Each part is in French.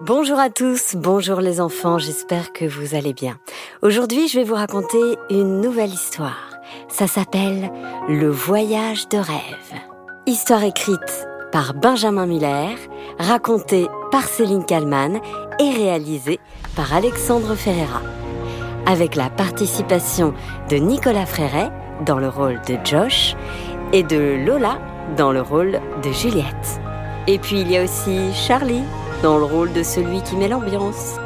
Bonjour à tous, bonjour les enfants, j'espère que vous allez bien. Aujourd'hui, je vais vous raconter une nouvelle histoire. Ça s'appelle Le voyage de rêve. Histoire écrite par Benjamin Muller, racontée par Céline Kallmann et réalisée par Alexandre Ferreira. Avec la participation de Nicolas Fréret dans le rôle de Josh et de Lola dans le rôle de Juliette. Et puis il y a aussi Charlie dans le rôle de celui qui met l'ambiance.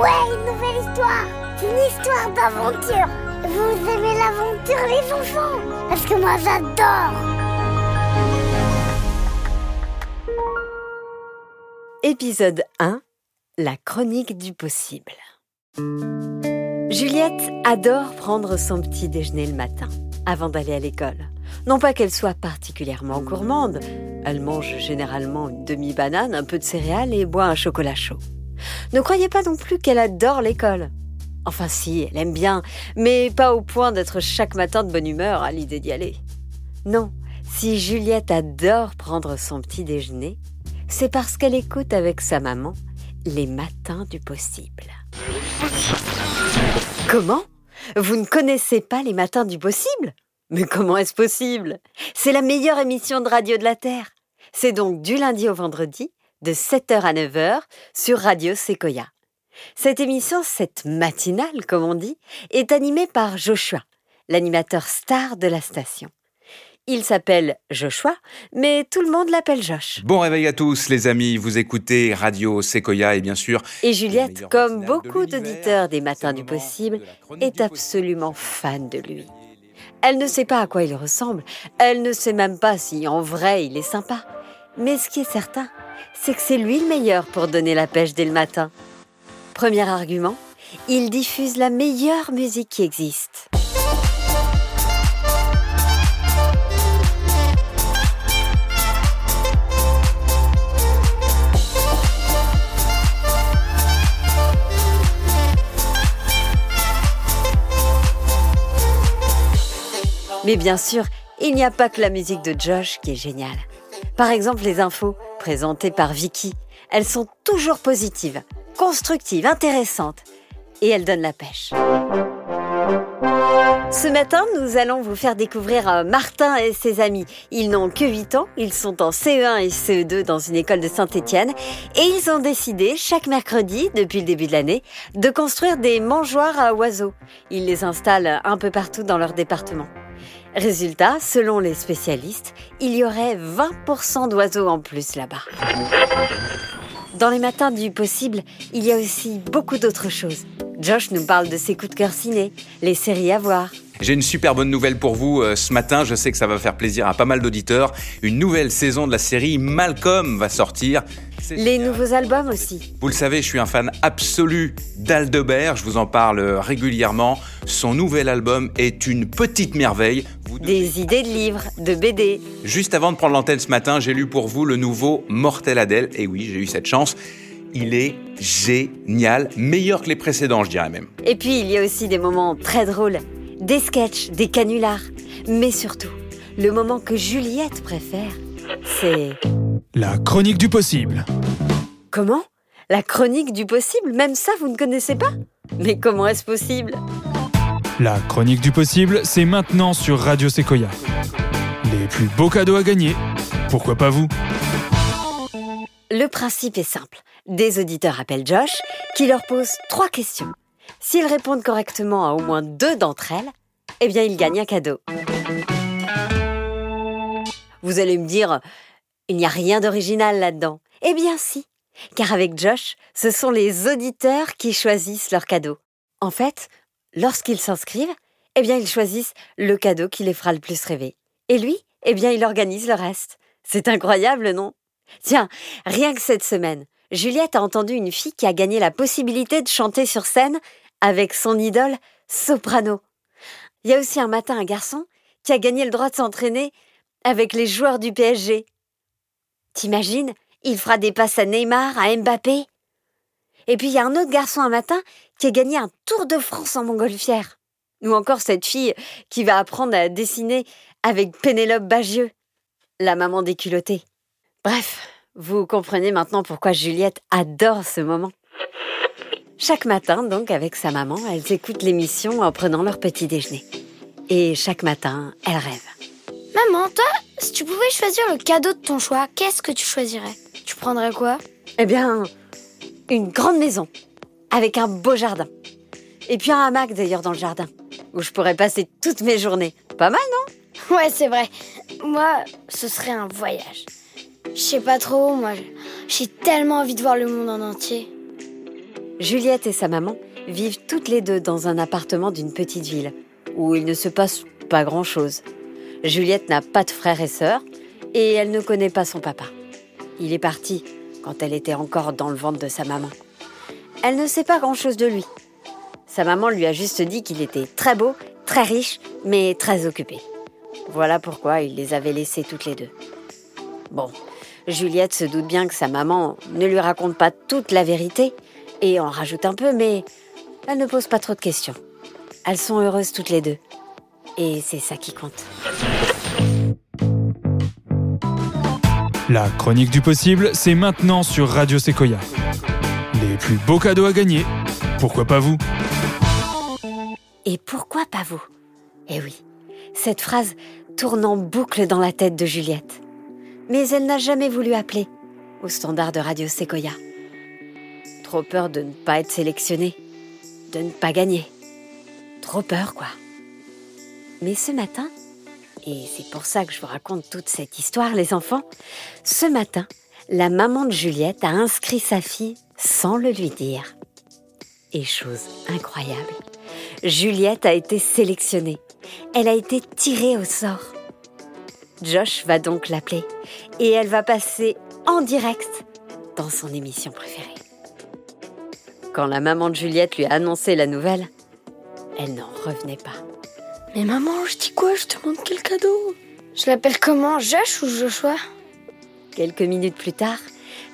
Ouais, une nouvelle histoire Une histoire d'aventure Vous aimez l'aventure les enfants? Parce que moi j'adore Épisode 1 La chronique du possible. Juliette adore prendre son petit déjeuner le matin, avant d'aller à l'école. Non pas qu'elle soit particulièrement gourmande, elle mange généralement une demi-banane, un peu de céréales et boit un chocolat chaud. Ne croyez pas non plus qu'elle adore l'école. Enfin si, elle aime bien, mais pas au point d'être chaque matin de bonne humeur à l'idée d'y aller. Non, si Juliette adore prendre son petit déjeuner, c'est parce qu'elle écoute avec sa maman les matins du possible. Comment? Vous ne connaissez pas les matins du possible? Mais comment est-ce possible? C'est la meilleure émission de radio de la Terre. C'est donc du lundi au vendredi, de 7h à 9h, sur Radio Sequoia. Cette émission, cette matinale, comme on dit, est animée par Joshua, l'animateur star de la station. Il s'appelle Joshua, mais tout le monde l'appelle Josh. Bon réveil à tous les amis, vous écoutez Radio Sequoia et bien sûr... Et Juliette, comme beaucoup d'auditeurs des Matins du Possible, est absolument fan de lui. Elle ne sait pas à quoi il ressemble, elle ne sait même pas si en vrai il est sympa. Mais ce qui est certain, c'est que c'est lui le meilleur pour donner la pêche dès le matin. Premier argument, il diffuse la meilleure musique qui existe. Mais bien sûr, il n'y a pas que la musique de Josh qui est géniale. Par exemple, les infos, présentées par Vicky, elles sont toujours positives, constructives, intéressantes. Et elles donnent la pêche. Ce matin, nous allons vous faire découvrir euh, Martin et ses amis. Ils n'ont que 8 ans, ils sont en CE1 et CE2 dans une école de Saint-Étienne et ils ont décidé chaque mercredi, depuis le début de l'année, de construire des mangeoires à oiseaux. Ils les installent un peu partout dans leur département. Résultat, selon les spécialistes, il y aurait 20% d'oiseaux en plus là-bas. Dans les matins du possible, il y a aussi beaucoup d'autres choses. Josh nous parle de ses coups de cœur ciné, les séries à voir, j'ai une super bonne nouvelle pour vous euh, ce matin. Je sais que ça va faire plaisir à pas mal d'auditeurs. Une nouvelle saison de la série Malcolm va sortir. Les nouveaux albums aussi. Vous le savez, je suis un fan absolu d'Aldebert. Je vous en parle régulièrement. Son nouvel album est une petite merveille. Des idées de livres, de BD. Juste avant de prendre l'antenne ce matin, j'ai lu pour vous le nouveau Mortel Adèle. Et oui, j'ai eu cette chance. Il est génial, meilleur que les précédents, je dirais même. Et puis, il y a aussi des moments très drôles des sketchs, des canulars. Mais surtout, le moment que Juliette préfère, c'est... La chronique du possible. Comment? La chronique du possible? Même ça, vous ne connaissez pas? Mais comment est-ce possible? La chronique du possible, c'est maintenant sur Radio Sequoia. Les plus beaux cadeaux à gagner. Pourquoi pas vous? Le principe est simple. Des auditeurs appellent Josh, qui leur pose trois questions. S'ils répondent correctement à au moins deux d'entre elles, eh bien, ils gagnent un cadeau. Vous allez me dire, il n'y a rien d'original là-dedans. Eh bien si, car avec Josh, ce sont les auditeurs qui choisissent leur cadeau. En fait, lorsqu'ils s'inscrivent, eh bien, ils choisissent le cadeau qui les fera le plus rêver. Et lui, eh bien, il organise le reste. C'est incroyable, non? Tiens, rien que cette semaine, Juliette a entendu une fille qui a gagné la possibilité de chanter sur scène avec son idole soprano. Il y a aussi un matin un garçon qui a gagné le droit de s'entraîner avec les joueurs du PSG. T'imagines Il fera des passes à Neymar, à Mbappé. Et puis il y a un autre garçon un matin qui a gagné un Tour de France en montgolfière. Ou encore cette fille qui va apprendre à dessiner avec Pénélope Bagieux, la maman des culottés. Bref, Vous comprenez maintenant pourquoi Juliette adore ce moment. Chaque matin, donc, avec sa maman, elles écoutent l'émission en prenant leur petit déjeuner. Et chaque matin, elles rêvent. Maman, toi, si tu pouvais choisir le cadeau de ton choix, qu'est-ce que tu choisirais? Tu prendrais quoi? Eh bien, une grande maison, avec un beau jardin. Et puis un hamac d'ailleurs dans le jardin, où je pourrais passer toutes mes journées. Pas mal, non? Ouais, c'est vrai. Moi, ce serait un voyage. Je sais pas trop, moi, j'ai tellement envie de voir le monde en entier. Juliette et sa maman vivent toutes les deux dans un appartement d'une petite ville, où il ne se passe pas grand-chose. Juliette n'a pas de frères et sœurs, et elle ne connaît pas son papa. Il est parti quand elle était encore dans le ventre de sa maman. Elle ne sait pas grand-chose de lui. Sa maman lui a juste dit qu'il était très beau, très riche, mais très occupé. Voilà pourquoi il les avait laissés toutes les deux. Bon, Juliette se doute bien que sa maman ne lui raconte pas toute la vérité et en rajoute un peu, mais elle ne pose pas trop de questions. Elles sont heureuses toutes les deux. Et c'est ça qui compte. La chronique du possible, c'est maintenant sur Radio Sequoia. Les plus beaux cadeaux à gagner, pourquoi pas vous? Et pourquoi pas vous? Eh oui, cette phrase tourne en boucle dans la tête de Juliette. Mais elle n'a jamais voulu appeler au standard de Radio Sequoia. Trop peur de ne pas être sélectionnée, de ne pas gagner. Trop peur, quoi. Mais ce matin, et c'est pour ça que je vous raconte toute cette histoire, les enfants, ce matin, la maman de Juliette a inscrit sa fille sans le lui dire. Et chose incroyable, Juliette a été sélectionnée. Elle a été tirée au sort. Josh va donc l'appeler et elle va passer en direct dans son émission préférée. Quand la maman de Juliette lui a annoncé la nouvelle, elle n'en revenait pas. Mais maman, je dis quoi? Je te demande quel cadeau. Je l'appelle comment? Josh ou Joshua? Quelques minutes plus tard,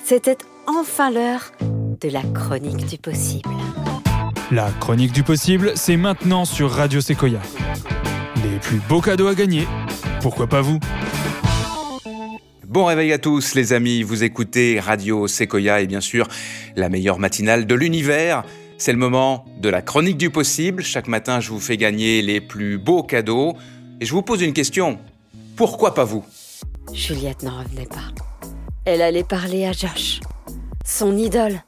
c'était enfin l'heure de la chronique du possible. La chronique du possible, c'est maintenant sur Radio Sequoia. Les plus beaux cadeaux à gagner, pourquoi pas vous? Bon réveil à tous les amis, vous écoutez Radio Sequoia et bien sûr la meilleure matinale de l'univers. C'est le moment de la chronique du possible. Chaque matin, je vous fais gagner les plus beaux cadeaux. Et je vous pose une question. Pourquoi pas vous? Juliette n'en revenait pas. Elle allait parler à Josh, son idole,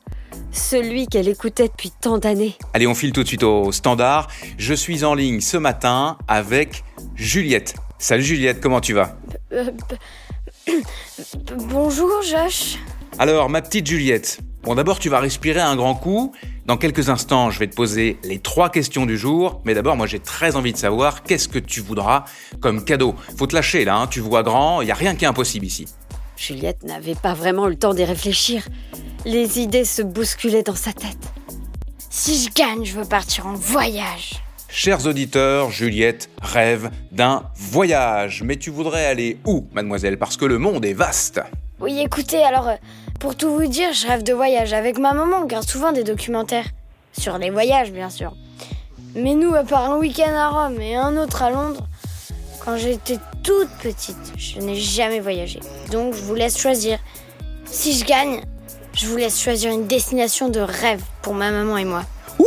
celui qu'elle écoutait depuis tant d'années. Allez, on file tout de suite au standard. Je suis en ligne ce matin avec Juliette. Salut Juliette, comment tu vas? Euh, Bonjour Josh. Alors, ma petite Juliette, bon d'abord tu vas respirer un grand coup. Dans quelques instants, je vais te poser les trois questions du jour. Mais d'abord, moi j'ai très envie de savoir qu'est-ce que tu voudras comme cadeau? Faut te lâcher là, hein, tu vois grand, il n'y a rien qui est impossible ici. Juliette n'avait pas vraiment le temps d'y réfléchir. Les idées se bousculaient dans sa tête. Si je gagne, je veux partir en voyage. Chers auditeurs, Juliette rêve d'un voyage. Mais tu voudrais aller où, mademoiselle? Parce que le monde est vaste. Oui, écoutez, alors, euh, pour tout vous dire, je rêve de voyage. Avec ma maman, on regarde souvent des documentaires. Sur les voyages, bien sûr. Mais nous, à part un week-end à Rome et un autre à Londres, quand j'étais toute petite, je n'ai jamais voyagé. Donc, je vous laisse choisir. Si je gagne, je vous laisse choisir une destination de rêve pour ma maman et moi. Ouh,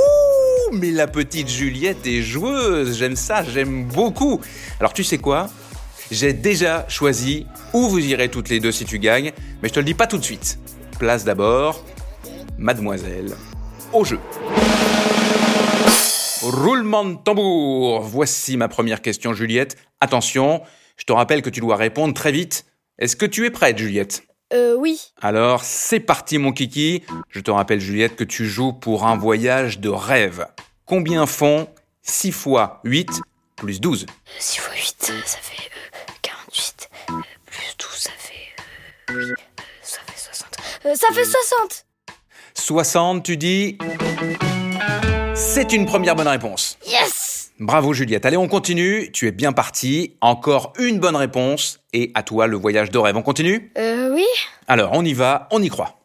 mais la petite Juliette est joueuse. J'aime ça, j'aime beaucoup. Alors tu sais quoi? J'ai déjà choisi où vous irez toutes les deux si tu gagnes, mais je te le dis pas tout de suite. Place d'abord, mademoiselle, au jeu. Roulement de tambour. Voici ma première question, Juliette. Attention, je te rappelle que tu dois répondre très vite. Est-ce que tu es prête, Juliette? Euh, oui. alors, c'est parti mon kiki. Je te rappelle Juliette que tu joues pour un voyage de rêve. Combien font 6 fois 8 plus 12 6 x 8, ça fait euh, 48. euh, plus 12, ça fait. euh, oui, euh, ça fait 60. Euh, ça fait 60 60, tu dis? C'est une première bonne réponse. Yes Bravo Juliette. Allez, on continue. Tu es bien parti. Encore une bonne réponse. Et à toi le voyage de rêve. On continue? Euh, oui Alors, on y va, on y croit.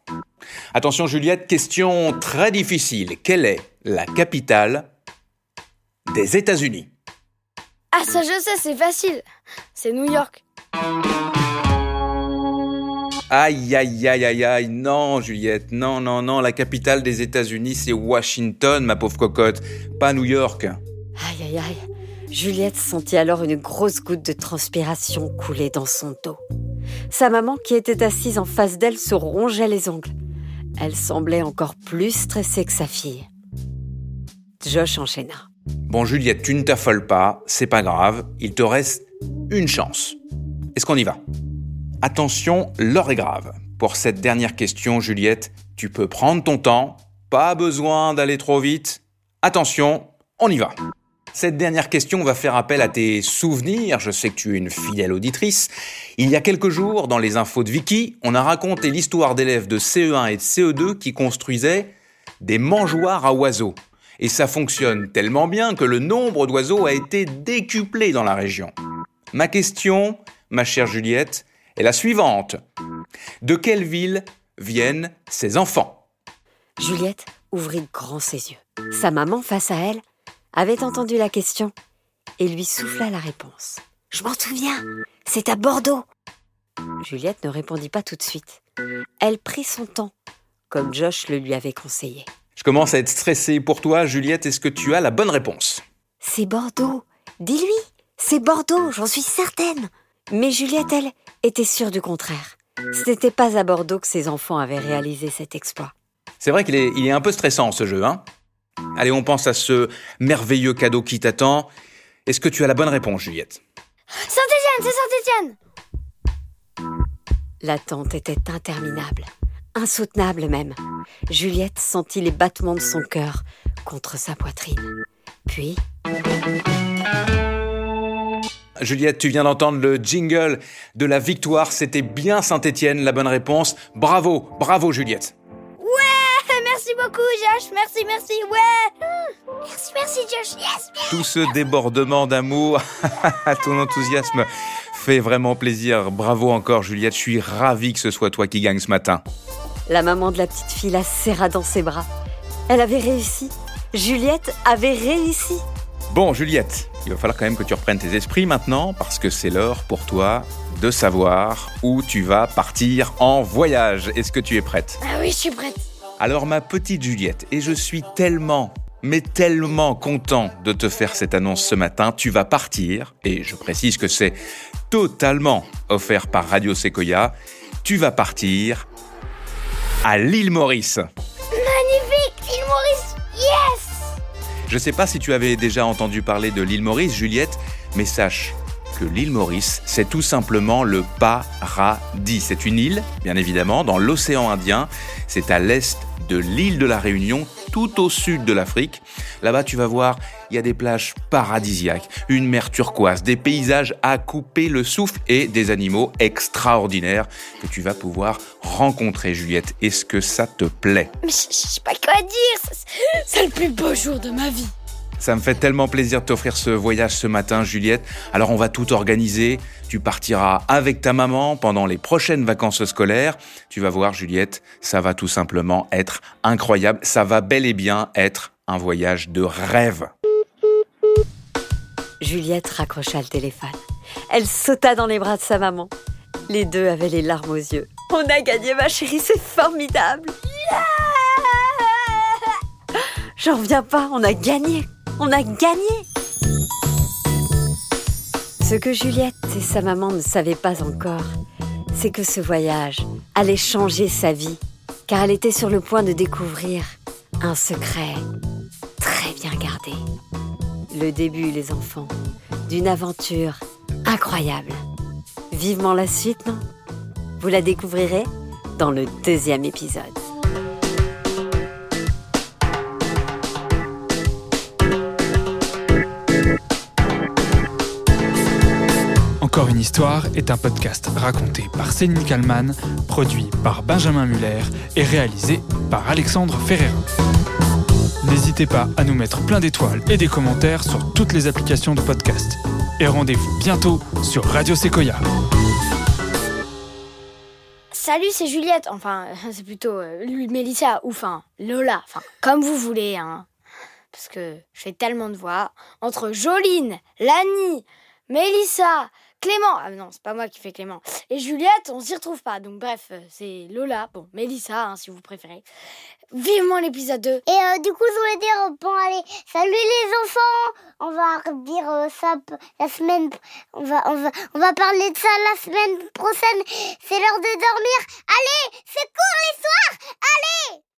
Attention Juliette, question très difficile. Quelle est la capitale des États-Unis? Ah, ça je sais, c'est facile. C'est New York. Aïe, aïe, aïe, aïe, aïe. Non, Juliette. Non, non, non. La capitale des États-Unis, c'est Washington, ma pauvre cocotte. Pas New York. Aïe, aïe, aïe. Juliette sentit alors une grosse goutte de transpiration couler dans son dos. Sa maman, qui était assise en face d'elle, se rongeait les ongles. Elle semblait encore plus stressée que sa fille. Josh enchaîna. Bon, Juliette, tu ne t'affoles pas, c'est pas grave, il te reste une chance. Est-ce qu'on y va? Attention, l'heure est grave. Pour cette dernière question, Juliette, tu peux prendre ton temps, pas besoin d'aller trop vite. Attention, on y va. Cette dernière question va faire appel à tes souvenirs. Je sais que tu es une fidèle auditrice. Il y a quelques jours, dans les infos de Vicky, on a raconté l'histoire d'élèves de CE1 et de CE2 qui construisaient des mangeoires à oiseaux. Et ça fonctionne tellement bien que le nombre d'oiseaux a été décuplé dans la région. Ma question, ma chère Juliette, est la suivante. De quelle ville viennent ces enfants? Juliette ouvrit grand ses yeux. Sa maman, face à elle, avait entendu la question et lui souffla la réponse. Je m'en souviens, c'est à Bordeaux. Juliette ne répondit pas tout de suite. Elle prit son temps, comme Josh le lui avait conseillé. Je commence à être stressé pour toi, Juliette. Est-ce que tu as la bonne réponse? C'est Bordeaux. Dis-lui, c'est Bordeaux, j'en suis certaine. Mais Juliette, elle, était sûre du contraire. Ce n'était pas à Bordeaux que ses enfants avaient réalisé cet exploit. C'est vrai qu'il est, il est un peu stressant ce jeu, hein? Allez, on pense à ce merveilleux cadeau qui t'attend. Est-ce que tu as la bonne réponse, Juliette? Saint-Étienne, c'est Saint-Étienne L'attente était interminable, insoutenable même. Juliette sentit les battements de son cœur contre sa poitrine. Puis... Juliette, tu viens d'entendre le jingle de la victoire. C'était bien Saint-Étienne, la bonne réponse. Bravo, bravo Juliette. Ouais, merci beaucoup Josh, merci, merci, ouais Merci, merci Josh, yes, yes. Tout ce débordement d'amour, ton enthousiasme fait vraiment plaisir. Bravo encore Juliette, je suis ravi que ce soit toi qui gagne ce matin. La maman de la petite fille la serra dans ses bras. Elle avait réussi. Juliette avait réussi. Bon Juliette, il va falloir quand même que tu reprennes tes esprits maintenant parce que c'est l'heure pour toi de savoir où tu vas partir en voyage. Est-ce que tu es prête? Ah oui, je suis prête. Alors ma petite Juliette, et je suis tellement, mais tellement content de te faire cette annonce ce matin, tu vas partir, et je précise que c'est totalement offert par Radio Sequoia, tu vas partir à l'île Maurice. Magnifique, l'île Maurice, yes Je sais pas si tu avais déjà entendu parler de l'île Maurice, Juliette, mais sache que l'île Maurice, c'est tout simplement le paradis. C'est une île, bien évidemment, dans l'océan Indien. C'est à l'est de l'île de la Réunion, tout au sud de l'Afrique. Là-bas, tu vas voir, il y a des plages paradisiaques, une mer turquoise, des paysages à couper le souffle et des animaux extraordinaires que tu vas pouvoir rencontrer, Juliette. Est-ce que ça te plaît? Mais je sais pas quoi dire, c'est le plus beau jour de ma vie. Ça me fait tellement plaisir de t'offrir ce voyage ce matin, Juliette. Alors on va tout organiser. Tu partiras avec ta maman pendant les prochaines vacances scolaires. Tu vas voir, Juliette, ça va tout simplement être incroyable. Ça va bel et bien être un voyage de rêve. Juliette raccrocha le téléphone. Elle sauta dans les bras de sa maman. Les deux avaient les larmes aux yeux. On a gagné, ma chérie, c'est formidable. J'en reviens pas, on a gagné. On a gagné. Ce que Juliette et sa maman ne savaient pas encore, c'est que ce voyage allait changer sa vie, car elle était sur le point de découvrir un secret très bien gardé. Le début, les enfants, d'une aventure incroyable. Vivement la suite, non? Vous la découvrirez dans le deuxième épisode. Encore une histoire est un podcast raconté par Céline Kallmann, produit par Benjamin Muller et réalisé par Alexandre Ferreira. N'hésitez pas à nous mettre plein d'étoiles et des commentaires sur toutes les applications de podcast. Et rendez-vous bientôt sur Radio Sequoia. Salut, c'est Juliette. Enfin, c'est plutôt euh, Mélissa ou enfin Lola. Enfin, comme vous voulez, hein. Parce que je fais tellement de voix. Entre Joline, Lani, Mélissa, Clément, ah non, c'est pas moi qui fais Clément. Et Juliette, on s'y retrouve pas. Donc bref, euh, c'est Lola, bon, Mélissa, hein, si vous préférez. Vivement l'épisode 2. Et euh, du coup, je voulais dire, bon, allez, salut les enfants On va dire euh, ça la semaine... On va, on, va, on va parler de ça la semaine prochaine. C'est l'heure de dormir. Allez, c'est court l'histoire Allez